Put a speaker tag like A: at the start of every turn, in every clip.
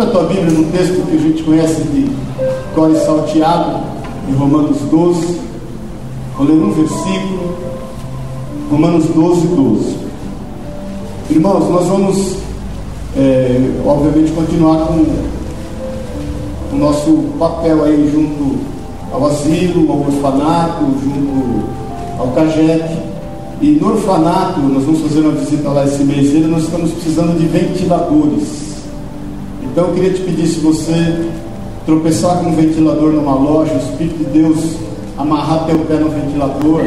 A: Abra a tua Bíblia no texto que a gente conhece de Core Salteado, em Romanos 12. Vou ler um versículo, Romanos 12, 12. Irmãos, nós vamos, é, obviamente, continuar com o nosso papel aí junto ao asilo, ao orfanato, junto ao CAGEC. E no orfanato, nós vamos fazer uma visita lá esse mês, nós estamos precisando de ventiladores. Então eu queria te pedir, se você tropeçar com um ventilador numa loja, o Espírito de Deus amarrar teu pé no ventilador,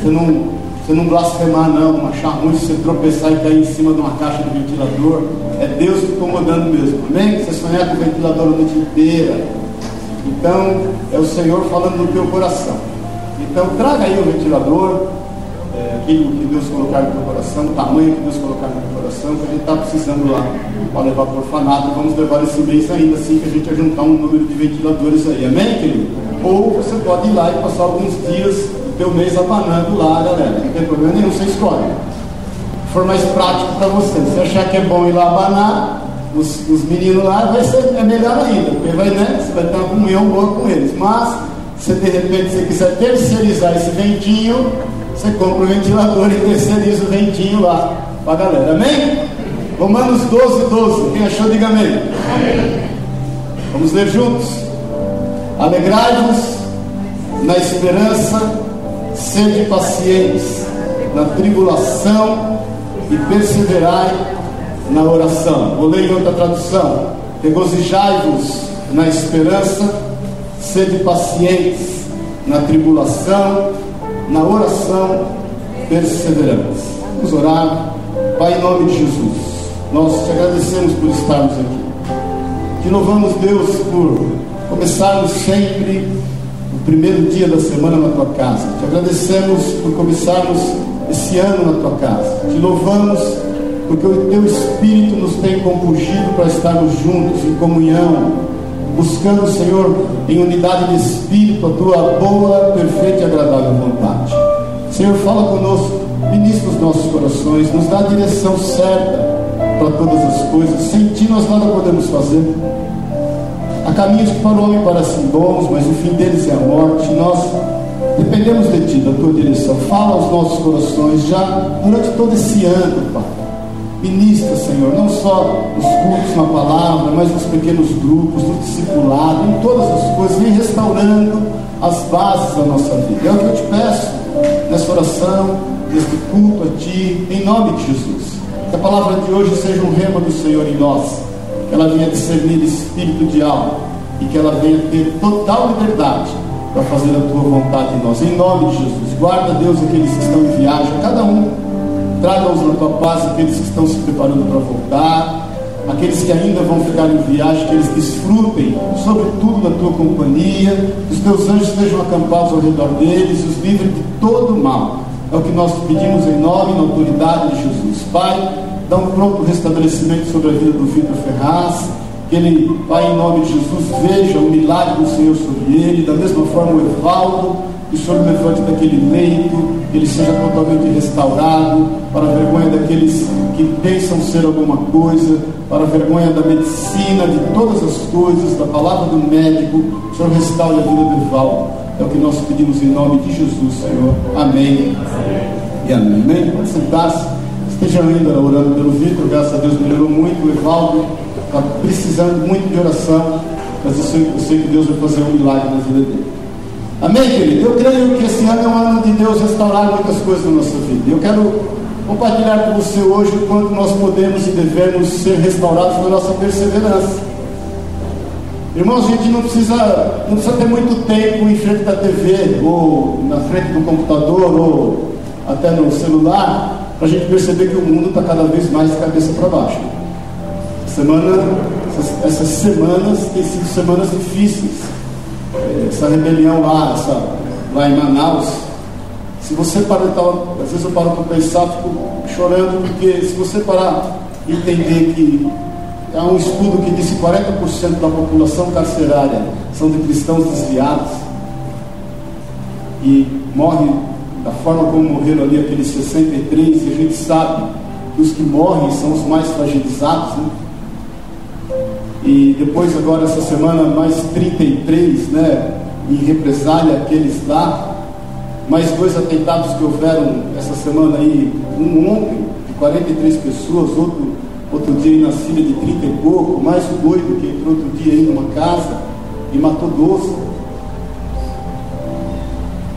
A: você não, você não blasfemar não, achar ruim se você tropeçar e cair em cima de uma caixa de ventilador, é Deus te incomodando mesmo, amém? Você sonhar com o ventilador a noite inteira, então é o Senhor falando no teu coração. Então traga aí o ventilador, é, aquilo que Deus colocar no coração, o tamanho que Deus colocar no coração, que a gente está precisando lá para levar para o orfanato. Vamos levar esse mês ainda, assim que a gente juntar um número de ventiladores aí, amém, querido? Ou você pode ir lá e passar alguns dias do teu mês abanando lá, galera. Não tem problema nenhum, você escolhe. For mais prático para você, se achar que é bom ir lá abanar, os, os meninos lá, vai ser é melhor ainda, porque vai, né, você vai ter uma comunhão boa com eles. Mas, se de repente você quiser terceirizar esse ventinho, você compra o ventilador e terceiriza o ventinho lá para a galera. Amém? Romanos 12, 12. Quem achou, diga amém. amém. Vamos ler juntos. Alegrai-vos na esperança, sede pacientes na tribulação e perseverai na oração. Vou ler em outra tradução. Regozijai-vos na esperança, sede pacientes na tribulação na oração perseveramos. Vamos orar. Pai, em nome de Jesus, nós te agradecemos por estarmos aqui. Te louvamos, Deus, por começarmos sempre o primeiro dia da semana na tua casa. Te agradecemos por começarmos esse ano na tua casa. Te louvamos porque o teu Espírito nos tem compungido para estarmos juntos em comunhão, buscando, Senhor, em unidade de espírito, a tua boa, perfeita e agradável vontade. Senhor, fala conosco, ministra os nossos corações, nos dá a direção certa para todas as coisas. Sem ti nós nada podemos fazer. Há caminhos que para o homem parecem bons, mas o fim deles é a morte. Nós dependemos de ti, da tua direção. Fala aos nossos corações já durante todo esse ano, Pai Ministra, Senhor, não só os cultos na palavra, mas nos pequenos grupos, no discipulado, em todas as coisas, vem restaurando as bases da nossa vida. É o que eu te peço nessa oração, neste culto a Ti, em nome de Jesus. Que a palavra de hoje seja um rema do Senhor em nós, que ela venha discernir espírito de alma e que ela venha ter total liberdade para fazer a Tua vontade em nós. Em nome de Jesus. Guarda, Deus, aqueles que estão em viagem, cada um traga-os na tua paz, aqueles que estão se preparando para voltar, aqueles que ainda vão ficar em viagem, que eles desfrutem, sobretudo, da tua companhia, que os teus anjos estejam acampados ao redor deles, os livrem de todo mal. É o que nós pedimos em nome e na autoridade de Jesus. Pai, dá um pronto restabelecimento sobre a vida do Vitor Ferraz, que ele, Pai, em nome de Jesus, veja o milagre do Senhor sobre ele, da mesma forma o Evaldo que o Senhor levante daquele leito, ele seja totalmente restaurado, para a vergonha daqueles que pensam ser alguma coisa, para a vergonha da medicina, de todas as coisas, da palavra do médico, o Senhor restaure a vida do Evaldo. É o que nós pedimos em nome de Jesus, Senhor. Amém. E amém. Amém. Pode sentar-se. Esteja ainda orando pelo Vitor, graças a Deus melhorou muito. O Evaldo está precisando muito de oração, mas eu sei, eu sei que Deus vai fazer um milagre na vida dele. Amém, querido? Eu creio que esse ano é um ano de Deus restaurar muitas coisas na nossa vida. Eu quero compartilhar com você hoje o quanto nós podemos e devemos ser restaurados na nossa perseverança. Irmãos, a gente não precisa, não precisa ter muito tempo em frente da TV, ou na frente do computador, ou até no celular, para a gente perceber que o mundo está cada vez mais de cabeça para baixo. Semana, essas, essas semanas têm sido semanas difíceis essa rebelião lá, essa, lá em Manaus, se você parar, às vezes eu paro para pensar, fico chorando, porque se você parar e entender que há um estudo que diz que 40% da população carcerária são de cristãos desviados e morre da forma como morreram ali aqueles 63, e a gente sabe que os que morrem são os mais fragilizados, né? E depois agora essa semana mais 33, né, em represália àqueles lá, mais dois atentados que houveram essa semana aí, um ontem, de 43 pessoas, outro, outro dia na Síria de 30 e pouco, mais o doido que entrou outro dia aí numa casa e matou 12.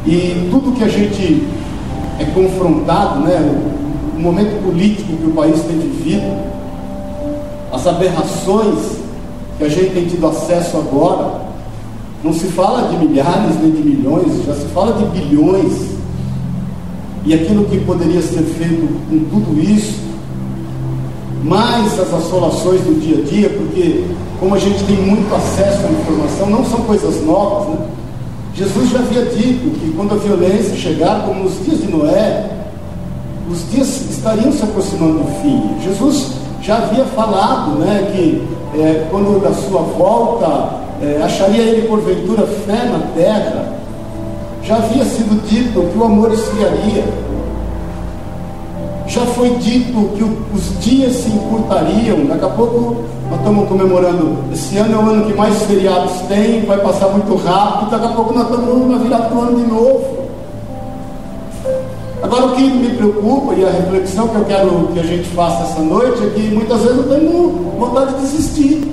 A: E tudo que a gente é confrontado, né, o momento político que o país tem vivido, as aberrações que a gente tem tido acesso agora, não se fala de milhares nem de milhões, já se fala de bilhões. E aquilo que poderia ser feito com tudo isso, mais as assolações do dia a dia, porque como a gente tem muito acesso à informação, não são coisas novas, né? Jesus já havia dito que quando a violência chegar, como nos dias de Noé, os dias estariam se aproximando do fim. Jesus já havia falado né, que é, quando da sua volta é, acharia ele porventura fé na terra, já havia sido dito que o amor esfriaria, já foi dito que o, os dias se encurtariam, daqui a pouco nós estamos comemorando, esse ano é o ano que mais feriados tem, vai passar muito rápido, daqui a pouco nós estamos na virada do ano de novo. Agora o que me preocupa e a reflexão que eu quero que a gente faça essa noite é que muitas vezes eu tenho vontade de desistir.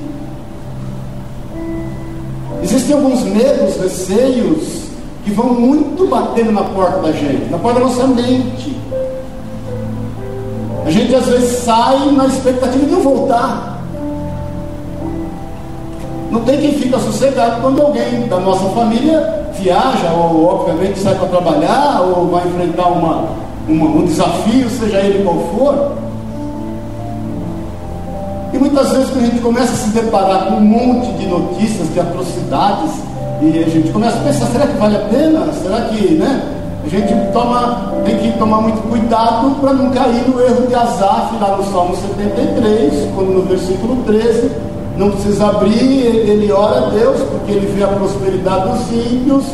A: Existem alguns medos, receios que vão muito batendo na porta da gente, na porta da nossa mente. A gente às vezes sai na expectativa de não voltar. Não tem quem fica sossegado quando alguém da nossa família viaja, ou obviamente sai para trabalhar, ou vai enfrentar uma, uma, um desafio, seja ele qual for. E muitas vezes quando a gente começa a se deparar com um monte de notícias, de atrocidades, e a gente começa a pensar, será que vale a pena? Será que, né? A gente toma, tem que tomar muito cuidado para não cair no erro de Asaf, lá no Salmo 73, quando no versículo 13, não precisa abrir, ele ora a Deus, porque ele vê a prosperidade dos ímpios,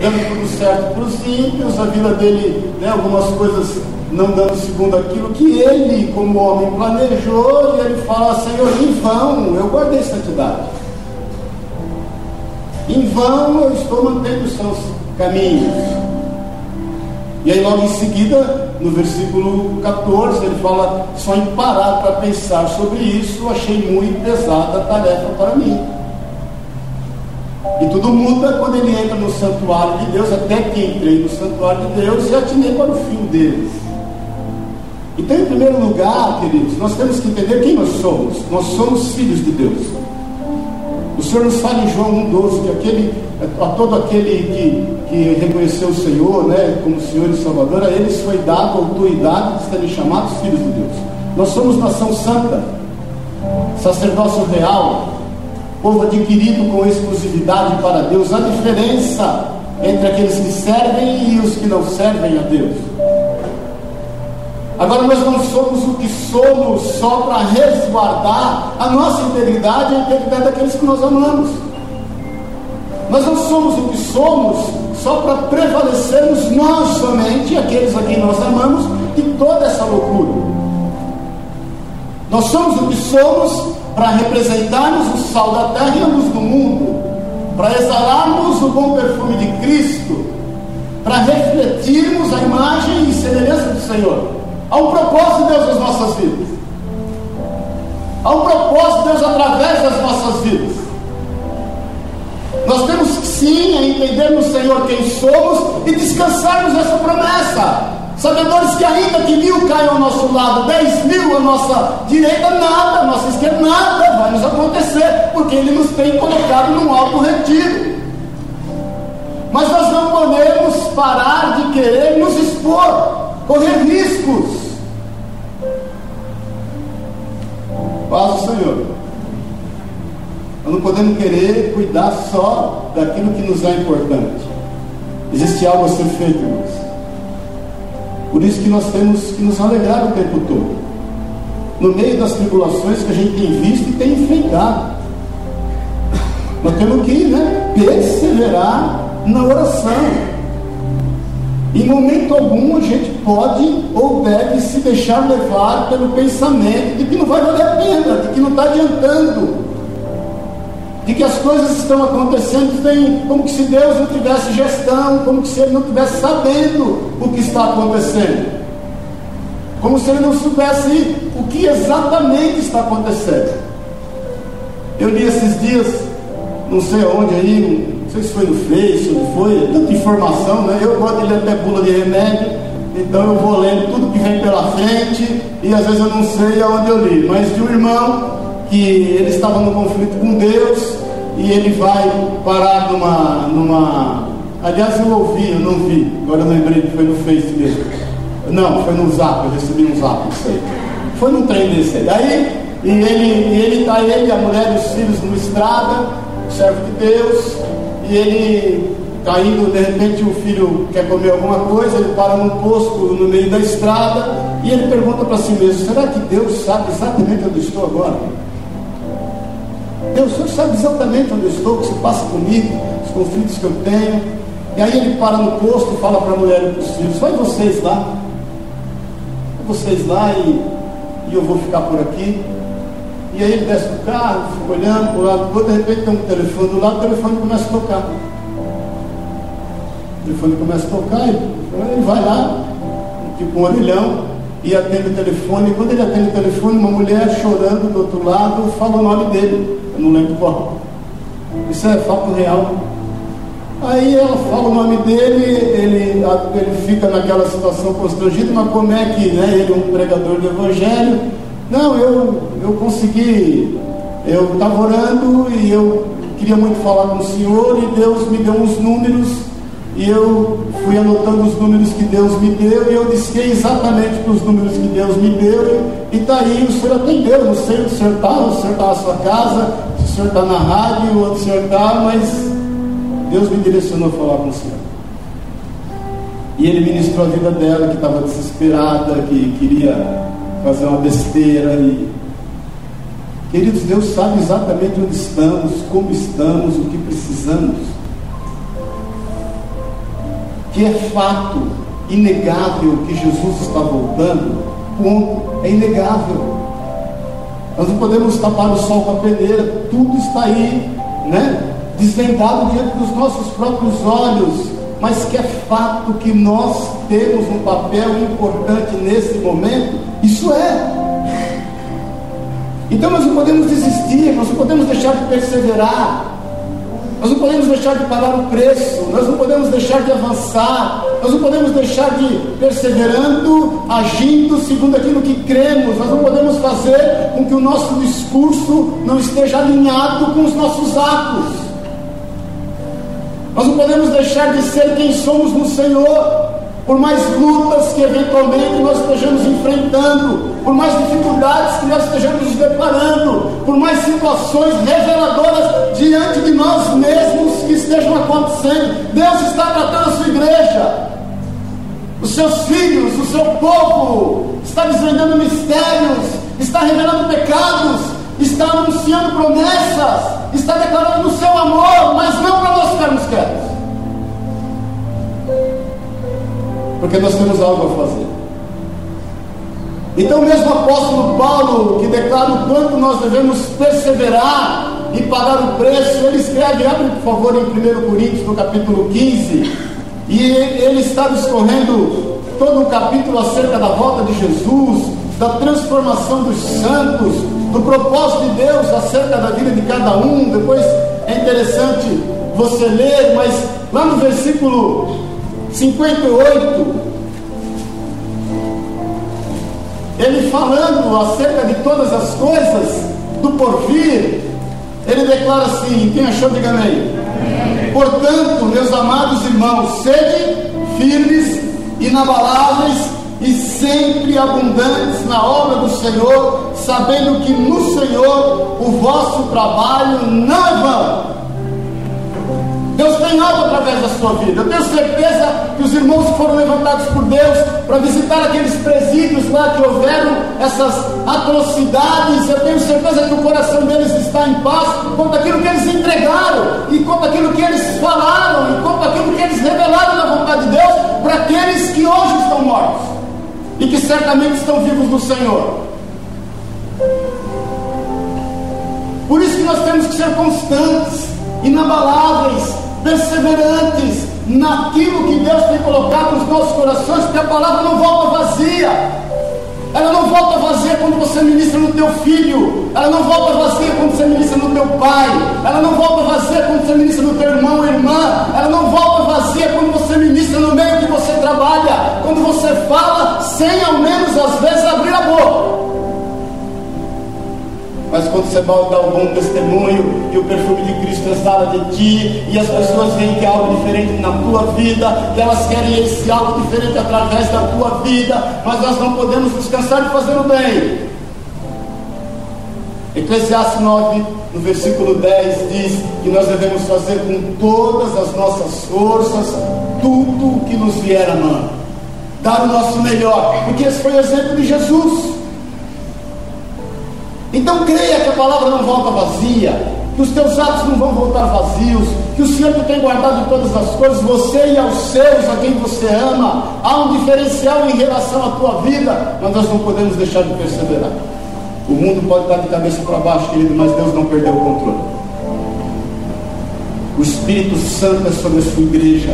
A: dando tudo certo para os ímpios, a vida dele, né, algumas coisas não dando segundo aquilo que ele, como homem, planejou, e ele fala, Senhor, em vão, eu guardei santidade. Em vão eu estou mantendo os seus caminhos. E aí logo em seguida, no versículo 14, ele fala, só em parar para pensar sobre isso, achei muito pesada a tarefa para mim. E tudo muda quando ele entra no santuário de Deus, até que entrei no santuário de Deus e atinei para o fim deles. Então, em primeiro lugar, queridos, nós temos que entender quem nós somos. Nós somos filhos de Deus. Senhor nos fala em João 1,12 que aquele, a todo aquele que, que reconheceu o Senhor né, como Senhor e Salvador, a eles foi dada a autoridade de serem chamados filhos de Deus. Nós somos nação santa, sacerdócio real, povo adquirido com exclusividade para Deus. A diferença entre aqueles que servem e os que não servem a Deus. Agora nós não somos o que somos só para resguardar a nossa integridade e a integridade daqueles que nós amamos. Nós não somos o que somos só para prevalecermos nós somente, aqueles a quem nós amamos, de toda essa loucura. Nós somos o que somos para representarmos o sal da terra e a luz do mundo, para exalarmos o bom perfume de Cristo, para refletirmos a imagem e semelhança do Senhor. Há um propósito de Deus nas nossas vidas. Há um propósito de Deus através das nossas vidas. Nós temos sim entender no Senhor quem somos e descansarmos nessa promessa. Sabedores que ainda que mil caiam ao nosso lado, dez mil à nossa direita, nada, à nossa esquerda, nada vai nos acontecer, porque Ele nos tem colocado num alto retiro. Mas nós não podemos parar de querer nos expor correr riscos. Paz o Senhor. Nós não podemos querer cuidar só daquilo que nos é importante. Existe algo a ser feito, irmãos. Por isso que nós temos que nos alegrar o tempo todo. No meio das tribulações que a gente tem visto e tem enfrentado. Nós temos que né, perseverar na oração. Em momento algum a gente pode ou deve se deixar levar pelo pensamento de que não vai valer a pena, de que não está adiantando. de que as coisas estão acontecendo tem, como se Deus não tivesse gestão, como se Ele não tivesse sabendo o que está acontecendo, como se Ele não soubesse o que exatamente está acontecendo. Eu li esses dias, não sei onde aí, sei se foi no Face, ou foi, tanta informação, né? Eu gosto de ler até bula de remédio, então eu vou lendo tudo que vem pela frente, e às vezes eu não sei aonde eu li, mas de um irmão que ele estava no conflito com Deus e ele vai parar numa. numa aliás, eu ouvi, eu não vi, agora eu lembrei que foi no Face mesmo. Não, foi no Zap, eu recebi um Zap, isso aí. Foi num trem desse aí. Aí, e ele, e ele tá ele, a mulher e os filhos numa estrada, servo de Deus, e ele está indo, de repente o filho quer comer alguma coisa, ele para num posto no meio da estrada e ele pergunta para si mesmo: será que Deus sabe exatamente onde estou agora? Deus, o Senhor sabe exatamente onde estou, o que se passa comigo, os conflitos que eu tenho. E aí ele para no posto e fala para a mulher e para os filhos: vai vocês lá, vai vocês lá e, e eu vou ficar por aqui. E aí ele desce do carro, fica olhando para o lado do outro, de repente tem um telefone do lado, o telefone começa a tocar. O telefone começa a tocar, e ele vai lá, tipo um orelhão, e atende o telefone. E quando ele atende o telefone, uma mulher chorando do outro lado fala o nome dele. Eu não lembro qual. Isso é fato real. Aí ela fala o nome dele, ele, ele fica naquela situação constrangida, mas como é que né, ele é um pregador do Evangelho? Não, eu, eu consegui, eu estava orando e eu queria muito falar com o Senhor e Deus me deu uns números e eu fui anotando os números que Deus me deu e eu disquei exatamente para os números que Deus me deu. E está aí, o senhor atendeu, não sei onde o senhor está, o senhor está na sua casa, se o senhor está na rádio, onde o senhor está, mas Deus me direcionou a falar com o senhor. E ele ministrou a vida dela, que estava desesperada, que queria fazer uma besteira. E... Queridos, Deus sabe exatamente onde estamos, como estamos, o que precisamos que é fato, inegável que Jesus está voltando, ponto, é inegável. Nós não podemos tapar o sol com a peneira, tudo está aí, né? Desvendado diante dos nossos próprios olhos, mas que é fato que nós temos um papel importante nesse momento, isso é. Então nós não podemos desistir, nós não podemos deixar de perseverar, nós não podemos deixar de pagar o preço, nós não podemos deixar de avançar, nós não podemos deixar de perseverando, agindo segundo aquilo que cremos, nós não podemos fazer com que o nosso discurso não esteja alinhado com os nossos atos. Nós não podemos deixar de ser quem somos no Senhor, por mais lutas que eventualmente nós estejamos enfrentando, por mais dificuldades que nós estejamos nos deparando, por mais situações reveladoras diante de nós mesmos que estejam acontecendo, Deus está tratando a sua igreja, os seus filhos, o seu povo, está desvendando mistérios, está revelando pecados, está anunciando promessas, está declarando o seu amor, mas não para nós ficarmos quietos. porque nós temos algo a fazer. Então, mesmo o apóstolo Paulo, que declara o quanto nós devemos perseverar e pagar o preço, ele escreve, abre por favor em 1 Coríntios, no capítulo 15, e ele está discorrendo todo o capítulo acerca da volta de Jesus, da transformação dos santos, do propósito de Deus acerca da vida de cada um. Depois é interessante você ler, mas lá no versículo 58, ele falando acerca de todas as coisas do porvir, ele declara assim: quem achou, diga amém. Portanto, meus amados irmãos, sede firmes, inabaláveis e sempre abundantes na obra do Senhor, sabendo que no Senhor o vosso trabalho não é vão. Deus tem algo através da sua vida. Eu tenho certeza que os irmãos que foram levantados por Deus para visitar aqueles presídios lá que houveram essas atrocidades, eu tenho certeza que o coração deles está em paz quanto aquilo que eles entregaram, e quanto aquilo que eles falaram, e quanto aquilo que eles revelaram da vontade de Deus para aqueles que hoje estão mortos e que certamente estão vivos no Senhor. Por isso que nós temos que ser constantes, inabaláveis, perseverantes naquilo que Deus tem colocado nos nossos corações, porque a palavra não volta vazia. Ela não volta vazia quando você ministra no teu filho. Ela não volta vazia quando você ministra no teu pai. Ela não volta vazia quando você ministra no teu irmão ou irmã. Ela não volta vazia quando você ministra no meio que você trabalha. Quando você fala sem ao menos às vezes abrir a boca. Mas quando você vai dar um bom testemunho e o perfume de Cristo exala de ti, e as pessoas veem que há algo diferente na tua vida, que elas querem esse algo diferente através da tua vida, mas nós não podemos descansar de fazer o bem. Eclesiastes 9, no versículo 10, diz que nós devemos fazer com todas as nossas forças tudo o que nos vier a mão, dar o nosso melhor, porque esse foi o exemplo de Jesus. Então creia que a palavra não volta vazia, que os teus atos não vão voltar vazios, que o Senhor te tem guardado todas as coisas, você e aos seus, a quem você ama, há um diferencial em relação à tua vida, mas nós não podemos deixar de perseverar. O mundo pode estar de cabeça para baixo, querido, mas Deus não perdeu o controle. O Espírito Santo é sobre a sua igreja.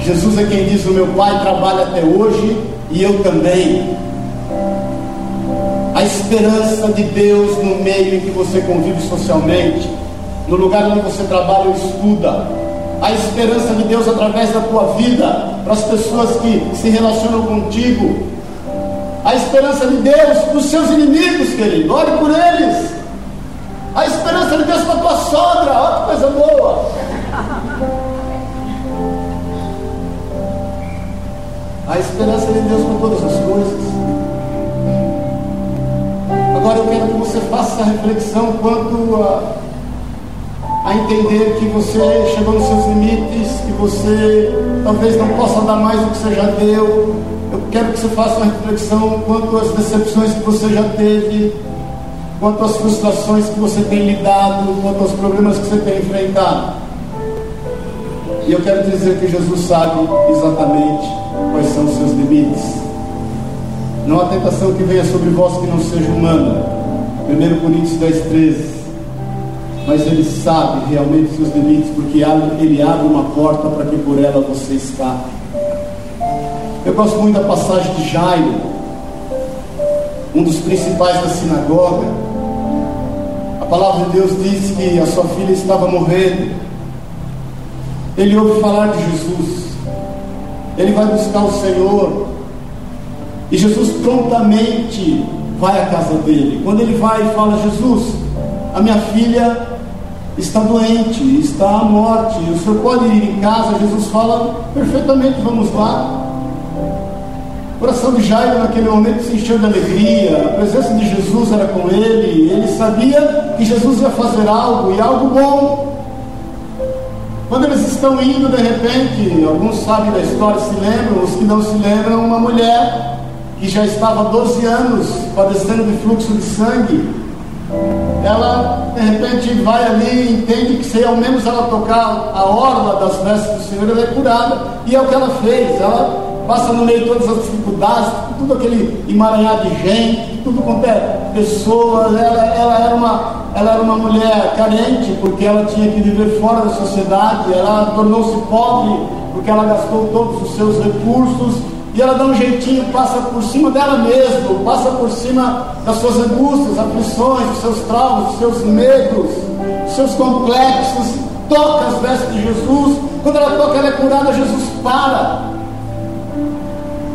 A: Jesus é quem diz: O meu Pai trabalha até hoje e eu também a esperança de Deus no meio em que você convive socialmente, no lugar onde você trabalha ou estuda, a esperança de Deus através da tua vida para as pessoas que se relacionam contigo, a esperança de Deus para os seus inimigos, querido, ore por eles, a esperança de Deus para a tua sogra, olha que coisa boa. A esperança de Deus para todas as coisas. Agora eu quero que você faça essa reflexão quanto a, a entender que você chegou nos seus limites, que você talvez não possa dar mais do que você já deu. Eu quero que você faça uma reflexão quanto às decepções que você já teve, quanto às frustrações que você tem lidado, quanto aos problemas que você tem enfrentado. E eu quero dizer que Jesus sabe exatamente quais são os seus limites. Não há tentação que venha sobre vós que não seja humana. 1 Coríntios 10, 13. Mas ele sabe realmente seus limites, porque ele abre uma porta para que por ela você escape. Eu gosto muito da passagem de Jairo, um dos principais da sinagoga. A palavra de Deus diz que a sua filha estava morrendo. Ele ouve falar de Jesus. Ele vai buscar o Senhor. E Jesus prontamente vai à casa dele. Quando ele vai e fala: Jesus, a minha filha está doente, está à morte, o senhor pode ir em casa? Jesus fala: perfeitamente, vamos lá. O coração de Jairo naquele momento se encheu de alegria, a presença de Jesus era com ele, ele sabia que Jesus ia fazer algo e algo bom. Quando eles estão indo, de repente, alguns sabem da história, se lembram, os que não se lembram, uma mulher que já estava há 12 anos padecendo de fluxo de sangue, ela de repente vai ali e entende que se ao menos ela tocar a orla das vestes do Senhor, ela é curada. E é o que ela fez. Ela passa no meio de todas as dificuldades, tudo aquele emaranhado de gente, tudo quanto é pessoas. Ela, ela, era uma, ela era uma mulher carente, porque ela tinha que viver fora da sociedade. Ela tornou-se pobre, porque ela gastou todos os seus recursos e ela dá um jeitinho, passa por cima dela mesma, passa por cima das suas angústias, aflições, dos seus traumas, dos seus medos, dos seus complexos, toca as vestes de Jesus. Quando ela toca, ela é curada, Jesus para.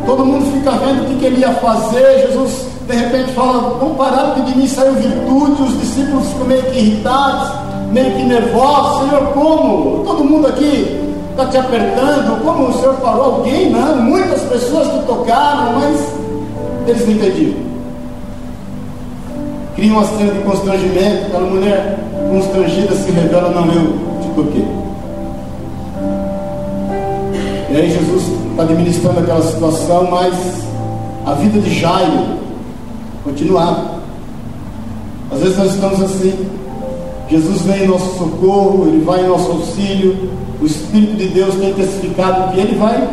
A: Todo mundo fica vendo o que, que ele ia fazer. Jesus, de repente, fala: Vamos parar, porque de mim saiu virtude. Os discípulos ficam meio que irritados, meio que nervosos. Senhor, como? Todo mundo aqui está te apertando, como o Senhor falou, alguém não, muitas pessoas te tocaram, mas eles não entendiam. Cria uma cena de constrangimento, aquela mulher constrangida se revela, não, eu te toquei. E aí Jesus está administrando aquela situação, mas a vida de Jairo continuava. Às vezes nós estamos assim. Jesus vem em nosso socorro, Ele vai em nosso auxílio, o Espírito de Deus tem testificado que Ele vai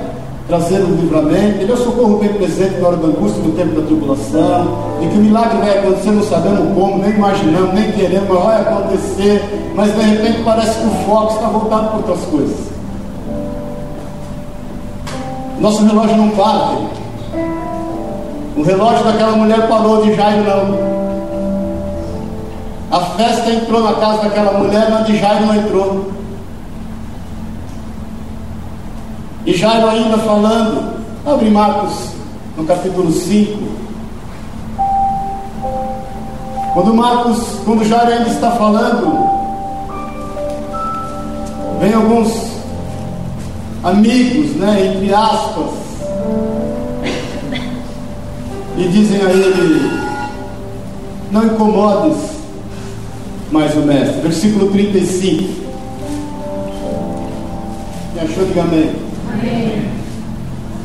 A: trazer o livramento, Ele é o socorro bem presente na hora da angústia, no tempo da tribulação, e que o milagre vai acontecer, não sabemos como, nem imaginamos, nem queremos, mas vai acontecer, mas de repente parece que o foco está voltado para outras coisas. Nosso relógio não para. O relógio daquela mulher parou de Jairo não. A festa entrou na casa daquela mulher, mas de Jairo não entrou. E Jairo ainda falando, abre Marcos no capítulo 5. Quando Marcos, quando Jairo ainda está falando, vem alguns amigos, né, entre aspas, e dizem a ele: Não incomodes mais o mestre. Versículo 35. Me achou? Diga amém.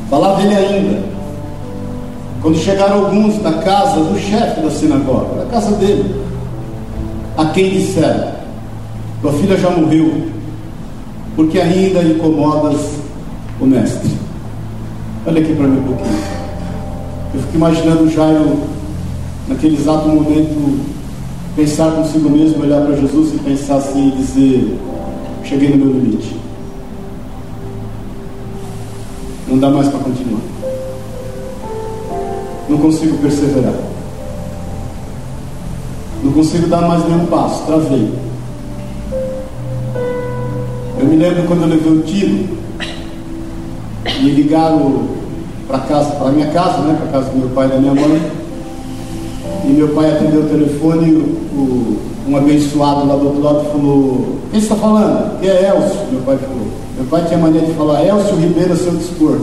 A: Falar dele ainda. Quando chegaram alguns da casa do chefe da sinagoga, da casa dele, a quem disseram: Tua filha já morreu, porque ainda incomodas o mestre. Olha aqui para mim um pouquinho. Eu fico imaginando Jairo, naquele exato momento, pensar consigo mesmo, olhar para Jesus e pensar assim e dizer: Cheguei no meu limite. Não dá mais para continuar. Não consigo perseverar. Não consigo dar mais nenhum passo. Travei. Eu me lembro quando eu levei o tiro e ligaram para casa, para minha casa, né, para casa do meu pai e da minha mãe. E meu pai atendeu o telefone o, o, um abençoado lá do outro lado falou: Quem está falando? Que é Elcio, meu pai falou. Meu pai tinha mania de falar, Elcio Ribeiro, seu dispor.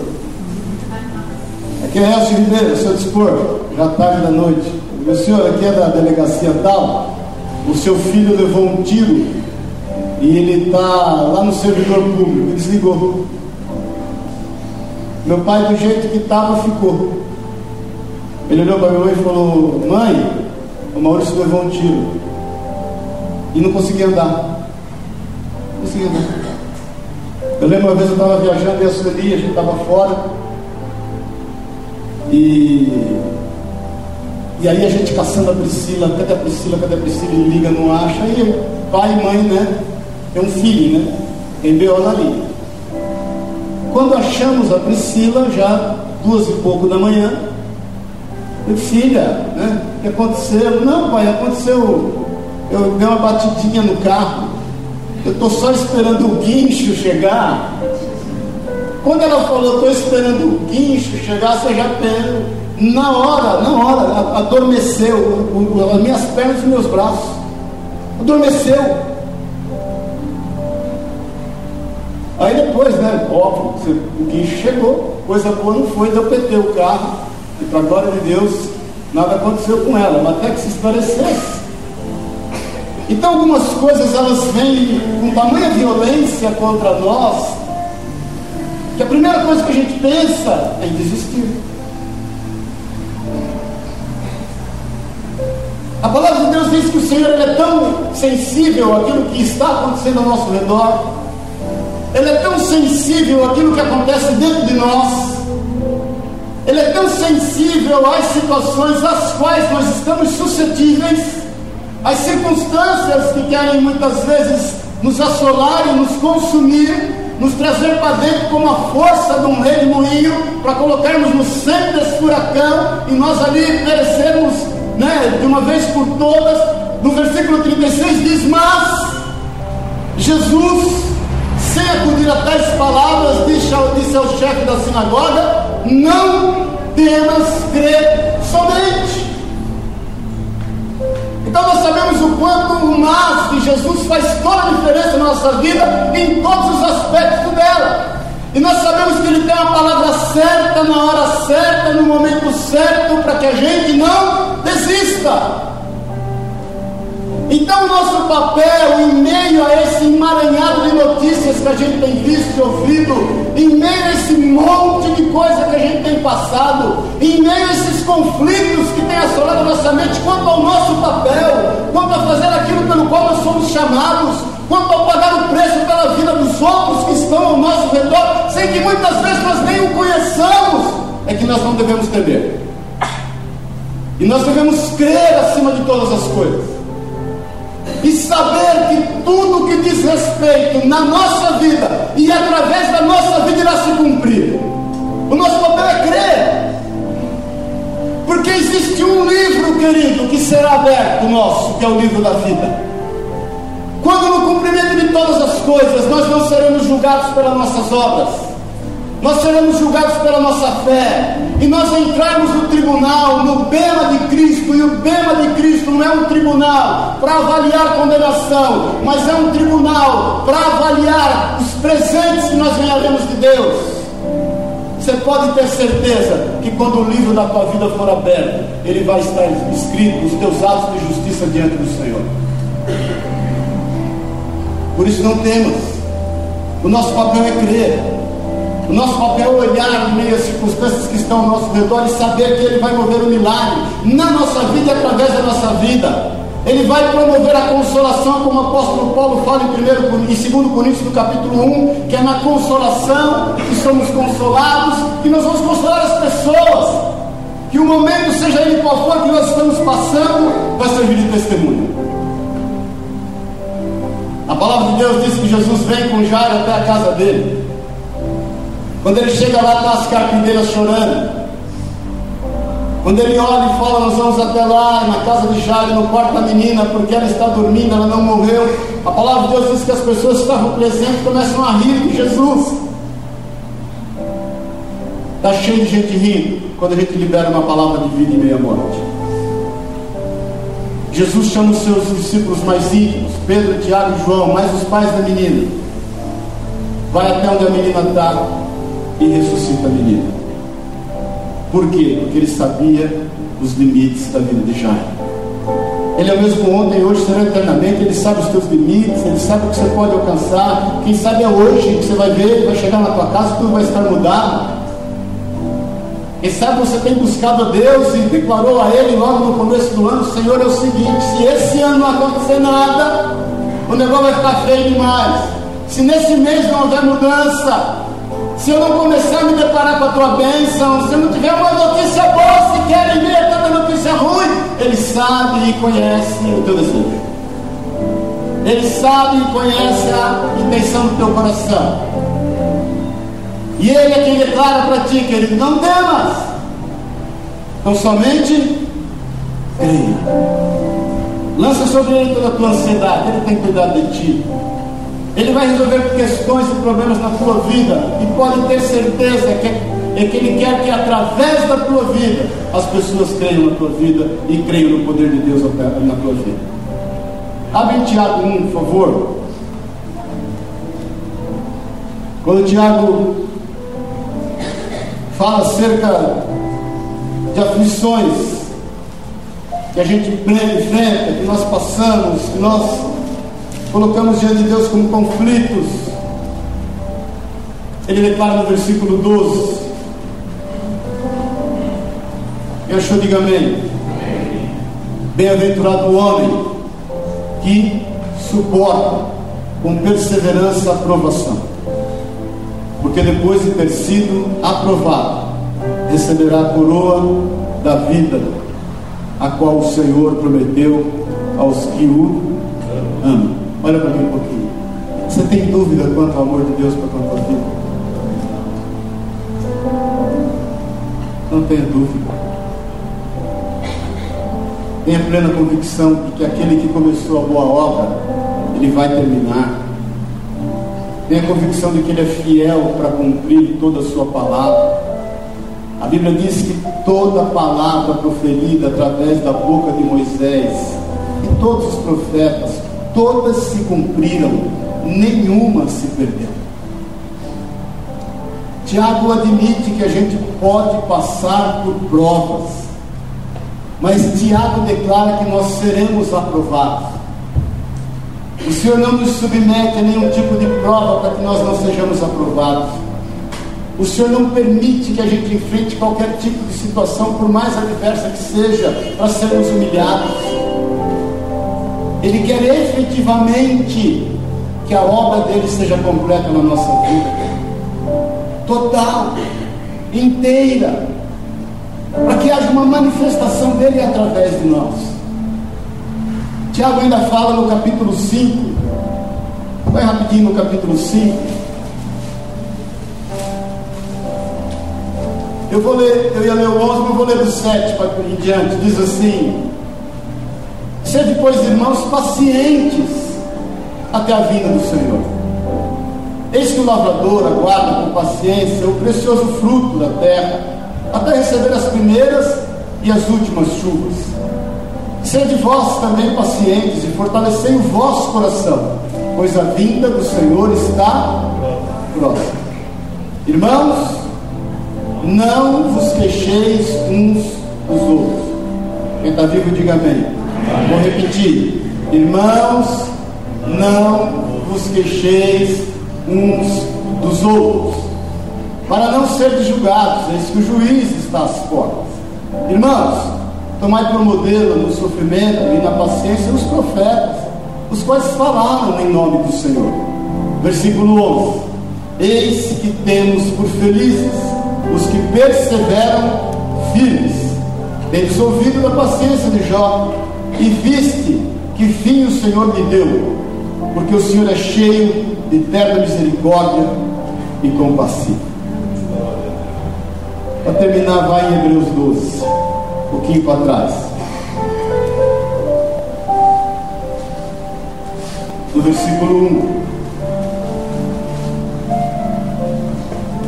A: Aqui é Elcio Ribeiro, seu dispor, já tarde da noite. O senhor aqui é da delegacia tal, o seu filho levou um tiro e ele está lá no servidor público, desligou. Meu pai, do jeito que estava, ficou. Ele olhou para minha mãe e falou: Mãe, o Maurício levou um tiro. E não conseguia andar. Não conseguia andar. Eu lembro uma vez eu estava viajando em Açuri, a gente estava fora. E, e aí a gente caçando a Priscila, cadê a Priscila, cadê a Priscila? E liga, não acha. E pai e mãe, né? Tem um filho, né? Tem B.O. ali. Quando achamos a Priscila, já duas e pouco da manhã, eu filha, né? O que aconteceu? Não, pai, aconteceu. Eu dei uma batidinha no carro. Eu estou só esperando o guincho chegar. Quando ela falou, estou esperando o guincho chegar, você já perdeu. Na hora, na hora, adormeceu as minhas pernas e meus braços. Adormeceu. Aí depois, né, óbvio, o guincho chegou, coisa boa não foi, deu PT o carro, e para a glória de Deus, nada aconteceu com ela, mas até que se esclarecesse. Então algumas coisas elas vêm com tamanha violência contra nós, que a primeira coisa que a gente pensa é em desistir. A palavra de Deus diz que o Senhor é tão sensível àquilo que está acontecendo ao nosso redor, Ele é tão sensível àquilo que acontece dentro de nós, Ele é tão sensível às situações às quais nós estamos suscetíveis, as circunstâncias que querem muitas vezes nos assolar e nos consumir, nos trazer para dentro como a força de um redemoinho, para colocarmos no centro desse furacão e nós ali perecermos né, de uma vez por todas. No versículo 36 diz: Mas Jesus, sem acudir a tais palavras, disse ao, disse ao chefe da sinagoga: Não temas crer somente. Então nós sabemos o quanto o mas de Jesus faz toda a diferença na nossa vida, em todos os aspectos dela. E nós sabemos que Ele tem a palavra certa, na hora certa, no momento certo, para que a gente não desista. Então, nosso papel, em meio a esse emaranhado de notícias que a gente tem visto e ouvido, em meio a esse monte de coisa que a gente tem passado, em meio a esses conflitos que tem assolado a nossa mente, quanto ao nosso papel, quanto a fazer aquilo pelo qual nós somos chamados, quanto a pagar o preço pela vida dos outros que estão ao nosso redor, sem que muitas vezes nós nem o conheçamos, é que nós não devemos temer. E nós devemos crer acima de todas as coisas. E saber que tudo que diz respeito na nossa vida e através da nossa vida irá se cumprir. O nosso papel é crer. Porque existe um livro, querido, que será aberto nosso, que é o livro da vida. Quando no cumprimento de todas as coisas nós não seremos julgados pelas nossas obras, nós seremos julgados pela nossa fé, e nós entrarmos no tribunal, no bema de Cristo, e o bema de Cristo não é um tribunal para avaliar condenação, mas é um tribunal para avaliar os presentes que nós ganharemos de Deus. Você pode ter certeza que quando o livro da tua vida for aberto, ele vai estar escrito os teus atos de justiça diante do Senhor. Por isso não temas. O nosso papel é crer. O nosso papel é olhar em meio às circunstâncias que estão ao nosso redor e saber que Ele vai mover um milagre na nossa vida e através da nossa vida. Ele vai promover a consolação, como o apóstolo Paulo fala em, 1, em 2 Coríntios, no capítulo 1, que é na consolação que somos consolados, que nós vamos consolar as pessoas. Que o momento, seja ele qual for que nós estamos passando, vai servir de testemunho. A palavra de Deus diz que Jesus vem com Jairo até a casa dele. Quando ele chega lá, está as carpinteiras chorando. Quando ele olha e fala, nós vamos até lá, na casa de Jairo, no quarto da menina, porque ela está dormindo, ela não morreu. A palavra de Deus diz que as pessoas que estavam presentes começam a rir de Jesus. Está cheio de gente rindo quando a gente libera uma palavra de vida e meia morte. Jesus chama os seus discípulos mais íntimos, Pedro, Tiago e João, mais os pais da menina. Vai até onde a menina está e ressuscita a menina. Por quê? Porque ele sabia os limites da vida de Jairo. Ele é o mesmo ontem, hoje, será eternamente. Ele sabe os teus limites, ele sabe o que você pode alcançar. Quem sabe é hoje que você vai ver, vai chegar na tua casa, tudo vai estar mudado. Quem sabe você tem buscado a Deus e declarou a Ele logo no começo do ano: Senhor, é o seguinte, se esse ano não acontecer nada, o negócio vai ficar feio demais. Se nesse mês não houver mudança, se eu não começar a me deparar com a tua bênção, se eu não tiver uma notícia boa sequer em meio a tanta notícia ruim, Ele sabe e conhece o teu desejo. Ele sabe e conhece a intenção do teu coração. E Ele é quem declara para ti, querido, não temas. Então somente creia. Lança sobre Ele toda a tua ansiedade, Ele tem cuidado de ti. Ele vai resolver questões e problemas na tua vida. E pode ter certeza que é que Ele quer que através da tua vida as pessoas creiam na tua vida e creiam no poder de Deus na tua vida. Abre Tiago 1, por favor. Quando Tiago fala acerca de aflições que a gente enfrenta, que nós passamos, que nós colocamos diante de Deus como conflitos. Ele declara no versículo 12. E achou, diga amém. Bem-aventurado o homem que suporta com perseverança a provação porque depois de ter sido aprovado, receberá a coroa da vida, a qual o Senhor prometeu aos que o amam. Olha para mim um pouquinho. Você tem dúvida quanto ao amor de Deus para com a tua vida? Não tenha dúvida. Tenha plena convicção de que aquele que começou a boa obra, ele vai terminar. Tenha convicção de que Ele é fiel para cumprir toda a sua palavra. A Bíblia diz que toda palavra proferida através da boca de Moisés e todos os profetas, todas se cumpriram, nenhuma se perdeu. Tiago admite que a gente pode passar por provas, mas Tiago declara que nós seremos aprovados. O Senhor não nos submete a nenhum tipo de prova para que nós não sejamos aprovados. O Senhor não permite que a gente enfrente qualquer tipo de situação, por mais adversa que seja, para sermos humilhados. Ele quer efetivamente que a obra dele seja completa na nossa vida. Total, inteira. Para que haja uma manifestação dele através de nós. Tiago ainda fala no capítulo 5. Vai rapidinho no capítulo 5. Eu vou ler, eu ia ler o 11, mas vou ler do 7 para em diante. Diz assim: Sede, pois, irmãos, pacientes até a vinda do Senhor. Eis que o lavrador aguarda com paciência o precioso fruto da terra, até receber as primeiras e as últimas chuvas. Sede vós também pacientes e fortalecei o vosso coração, pois a vinda do Senhor está próxima. Irmãos, não vos queixeis uns dos outros. Quem está vivo, diga amém. Vou repetir. Irmãos, não vos queixeis uns dos outros, para não serem julgados, eis que o juiz está às portas. Irmãos, tomai por modelo no sofrimento e na paciência os profetas, os quais falaram em nome do Senhor. Versículo 11: Eis que temos por felizes os que perseveram firmes. Tendes ouvido da paciência de Jó, e viste que fim o Senhor lhe deu porque o Senhor é cheio de eterna misericórdia e compassivo. Para terminar, vai em Hebreus 12, um pouquinho para trás. No versículo 1.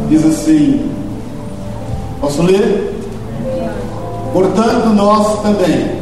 A: Diz assim: Posso ler? Portanto, nós também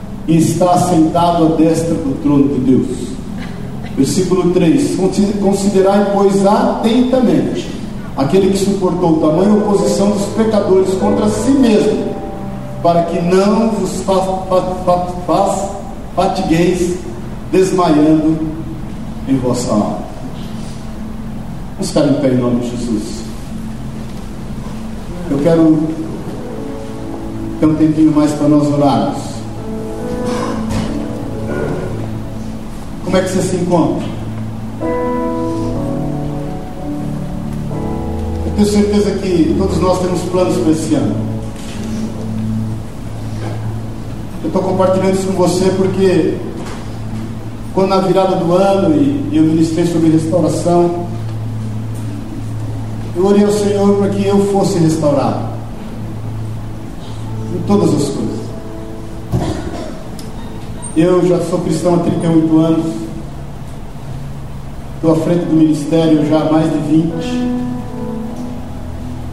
A: e está sentado à destra do trono de Deus. Versículo 3: Considerai, pois, atentamente aquele que suportou tamanha oposição dos pecadores contra si mesmo, para que não vos fa fa fa fatigueis desmaiando em vossa alma. Vamos ficar em pé em nome de Jesus. Eu quero ter um tempinho mais para nós orarmos. Como é que você se encontra? Eu tenho certeza que todos nós temos planos para esse ano. Eu estou compartilhando isso com você porque quando na virada do ano e eu ministrei sobre restauração, eu orei ao Senhor para que eu fosse restaurado em todas as coisas. Eu já sou cristão há 38 anos. Estou à frente do ministério já há mais de 20.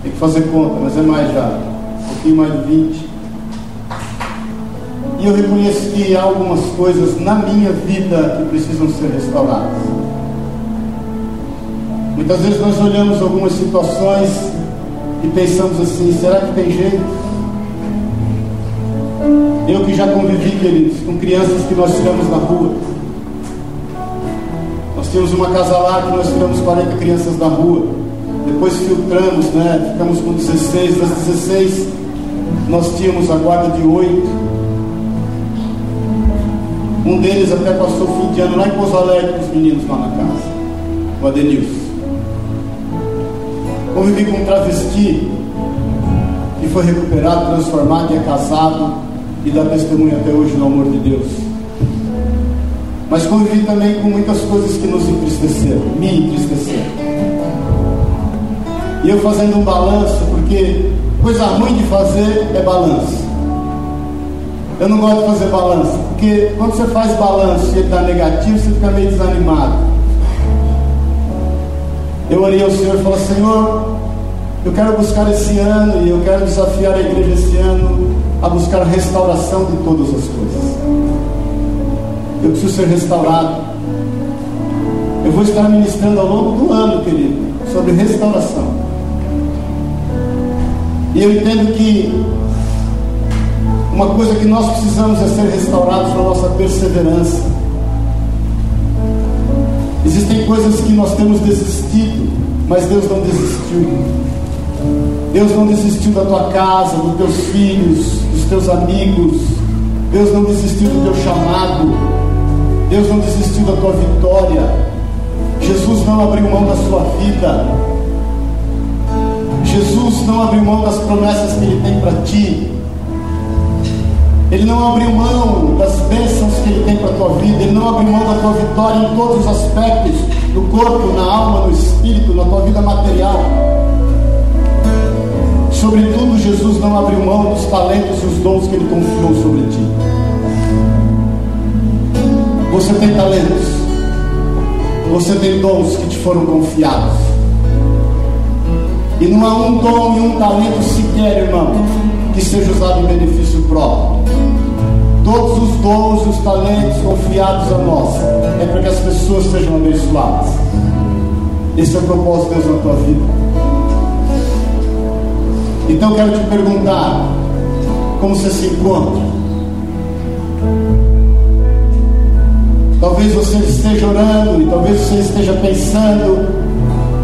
A: Tem que fazer conta, mas é mais já. Um pouquinho mais de 20. E eu reconheço que há algumas coisas na minha vida que precisam ser restauradas. Muitas vezes nós olhamos algumas situações e pensamos assim: será que tem jeito? Eu que já convivi, queridos, com crianças que nós tiramos na rua nós tínhamos uma casa lá que nós tiramos 40 crianças da rua. Depois filtramos, né? Ficamos com 16. Das 16, nós tínhamos a guarda de 8. Um deles até passou o fim de ano lá em Pouso Alegre com os meninos lá na casa. O Adenilson. Convivi com um travesti que foi recuperado, transformado e é casado e dá testemunho até hoje no amor de Deus mas convivi também com muitas coisas que nos entristeceram, me entristeceram. E eu fazendo um balanço, porque coisa ruim de fazer é balanço. Eu não gosto de fazer balanço, porque quando você faz balanço e ele está negativo, você fica meio desanimado. Eu orei ao Senhor e falei, Senhor, eu quero buscar esse ano e eu quero desafiar a igreja esse ano a buscar a restauração de todas as coisas. Eu preciso ser restaurado. Eu vou estar ministrando ao longo do ano, querido, sobre restauração. E eu entendo que uma coisa que nós precisamos é ser restaurados na nossa perseverança. Existem coisas que nós temos desistido, mas Deus não desistiu. Deus não desistiu da tua casa, dos teus filhos, dos teus amigos. Deus não desistiu do teu chamado. Deus não desistiu da tua vitória. Jesus não abriu mão da sua vida. Jesus não abriu mão das promessas que Ele tem para ti. Ele não abriu mão das bênçãos que Ele tem para a tua vida. Ele não abriu mão da tua vitória em todos os aspectos do corpo, na alma, no espírito, na tua vida material. Sobretudo, Jesus não abriu mão dos talentos e os dons que Ele confiou sobre ti. Você tem talentos, você tem dons que te foram confiados. E não há um dom e um talento sequer, irmão, que seja usado em benefício próprio. Todos os dons e os talentos confiados a nós é para que as pessoas sejam abençoadas. Esse é o propósito de Deus na tua vida. Então quero te perguntar: como você se encontra? Talvez você esteja orando e talvez você esteja pensando,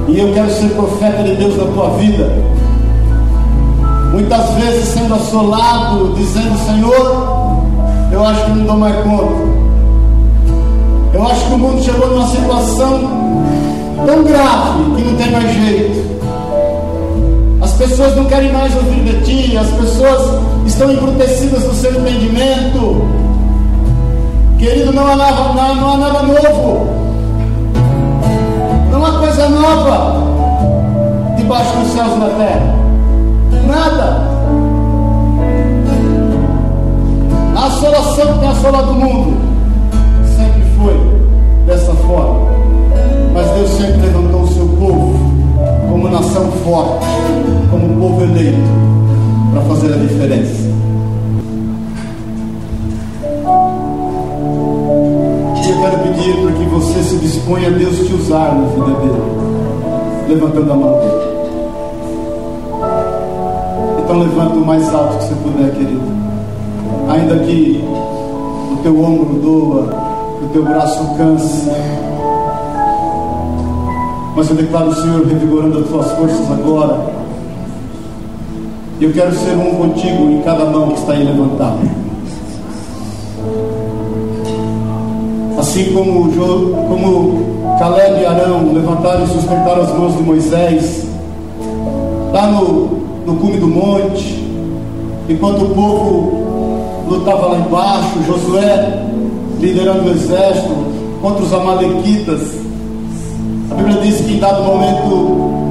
A: e eu quero ser profeta de Deus na tua vida. Muitas vezes sendo assolado, dizendo: Senhor, eu acho que não dou mais conta. Eu acho que o mundo chegou numa situação tão grave que não tem mais jeito. As pessoas não querem mais ouvir de ti, as pessoas estão embrutecidas no seu entendimento. Querido, não há, nada, não, há nada novo. Não há coisa nova debaixo dos céus da terra. Nada. A assolação que tem assolado o mundo sempre foi dessa forma. Mas Deus sempre levantou o seu povo como nação forte, fazer a diferença. quero pedir para que você se disponha a Deus te usar na vida dele, levantando a mão dele. Então levanta o mais alto que você puder, querido. Ainda que o teu ombro doa, o teu braço canse. Mas eu declaro o Senhor revigorando as tuas forças agora. Eu quero ser um contigo em cada mão que está aí levantada. Assim como, como Caleb e Arão levantaram e sustentaram as mãos de Moisés, lá no, no cume do monte, enquanto o povo lutava lá embaixo, Josué liderando o exército contra os Amalequitas. A Bíblia diz que em dado momento